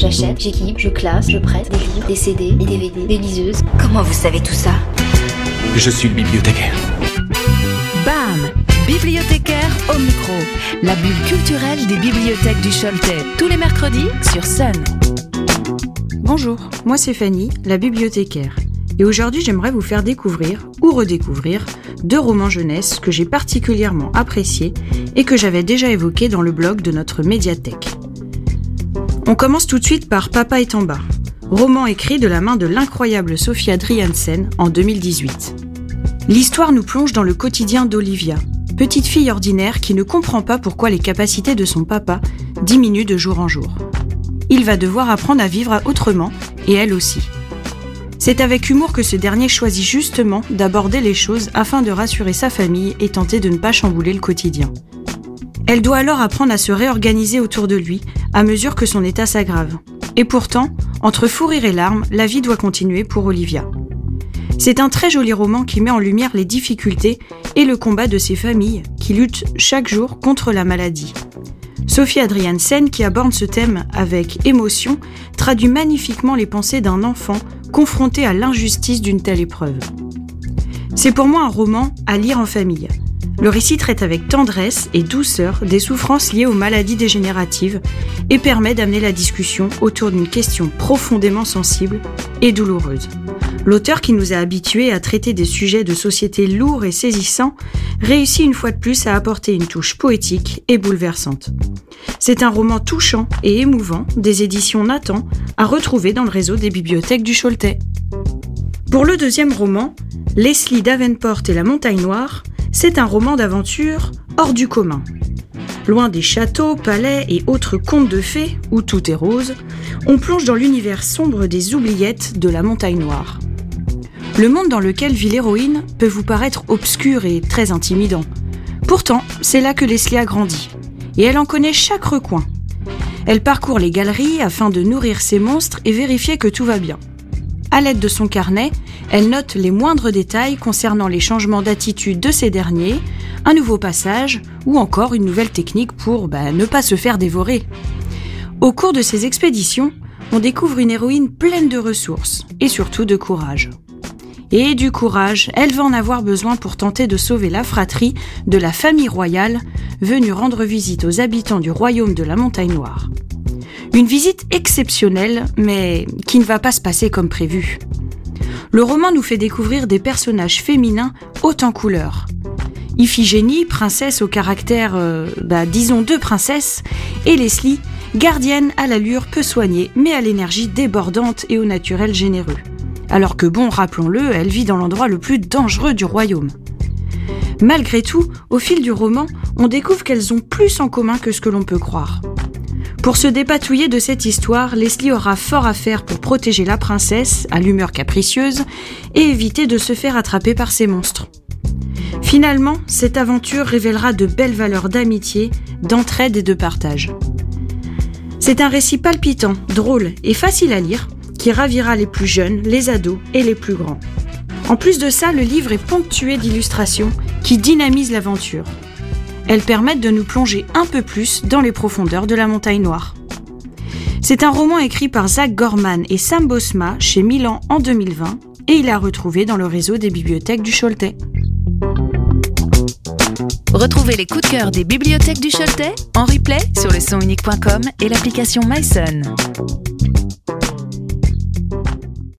J'achète, j'équipe, je classe, je prête des livres, des CD, des DVD, des liseuses. Comment vous savez tout ça? Je suis le bibliothécaire. BAM Bibliothécaire au micro. La bulle culturelle des bibliothèques du Choletais. Tous les mercredis sur Sun. Bonjour, moi c'est Fanny, la bibliothécaire. Et aujourd'hui j'aimerais vous faire découvrir ou redécouvrir deux romans jeunesse que j'ai particulièrement appréciés et que j'avais déjà évoqués dans le blog de notre médiathèque. On commence tout de suite par Papa est en bas, roman écrit de la main de l'incroyable Sophie Adriansen en 2018. L'histoire nous plonge dans le quotidien d'Olivia, petite fille ordinaire qui ne comprend pas pourquoi les capacités de son papa diminuent de jour en jour. Il va devoir apprendre à vivre autrement, et elle aussi. C'est avec humour que ce dernier choisit justement d'aborder les choses afin de rassurer sa famille et tenter de ne pas chambouler le quotidien. Elle doit alors apprendre à se réorganiser autour de lui à mesure que son état s'aggrave. Et pourtant, entre fou rire et larmes, la vie doit continuer pour Olivia. C'est un très joli roman qui met en lumière les difficultés et le combat de ces familles qui luttent chaque jour contre la maladie. Sophie Adriansen, qui aborde ce thème avec émotion, traduit magnifiquement les pensées d'un enfant confronté à l'injustice d'une telle épreuve. C'est pour moi un roman à lire en famille. Le récit traite avec tendresse et douceur des souffrances liées aux maladies dégénératives et permet d'amener la discussion autour d'une question profondément sensible et douloureuse. L'auteur qui nous a habitués à traiter des sujets de société lourds et saisissants réussit une fois de plus à apporter une touche poétique et bouleversante. C'est un roman touchant et émouvant des éditions Nathan à retrouver dans le réseau des bibliothèques du Choletais. Pour le deuxième roman, Leslie Davenport et la montagne noire, c'est un roman d'aventure hors du commun. Loin des châteaux, palais et autres contes de fées, où tout est rose, on plonge dans l'univers sombre des oubliettes de la montagne noire. Le monde dans lequel vit l'héroïne peut vous paraître obscur et très intimidant. Pourtant, c'est là que Leslie a grandi. Et elle en connaît chaque recoin. Elle parcourt les galeries afin de nourrir ses monstres et vérifier que tout va bien. À l'aide de son carnet, elle note les moindres détails concernant les changements d'attitude de ces derniers, un nouveau passage ou encore une nouvelle technique pour bah, ne pas se faire dévorer. Au cours de ces expéditions, on découvre une héroïne pleine de ressources et surtout de courage. Et du courage, elle va en avoir besoin pour tenter de sauver la fratrie de la famille royale venue rendre visite aux habitants du royaume de la Montagne Noire. Une visite exceptionnelle, mais qui ne va pas se passer comme prévu. Le roman nous fait découvrir des personnages féminins haut en couleur. Iphigénie, princesse au caractère, euh, bah, disons deux princesses, et Leslie, gardienne à l'allure peu soignée, mais à l'énergie débordante et au naturel généreux. Alors que bon, rappelons-le, elle vit dans l'endroit le plus dangereux du royaume. Malgré tout, au fil du roman, on découvre qu'elles ont plus en commun que ce que l'on peut croire. Pour se dépatouiller de cette histoire, Leslie aura fort à faire pour protéger la princesse, à l'humeur capricieuse, et éviter de se faire attraper par ces monstres. Finalement, cette aventure révélera de belles valeurs d'amitié, d'entraide et de partage. C'est un récit palpitant, drôle et facile à lire, qui ravira les plus jeunes, les ados et les plus grands. En plus de ça, le livre est ponctué d'illustrations qui dynamisent l'aventure. Elles permettent de nous plonger un peu plus dans les profondeurs de la montagne noire. C'est un roman écrit par Zach Gorman et Sam Bosma chez Milan en 2020 et il est retrouvé dans le réseau des bibliothèques du Choletais. Retrouvez les coups de cœur des bibliothèques du Choletais en replay sur le sonunique.com et l'application MySun.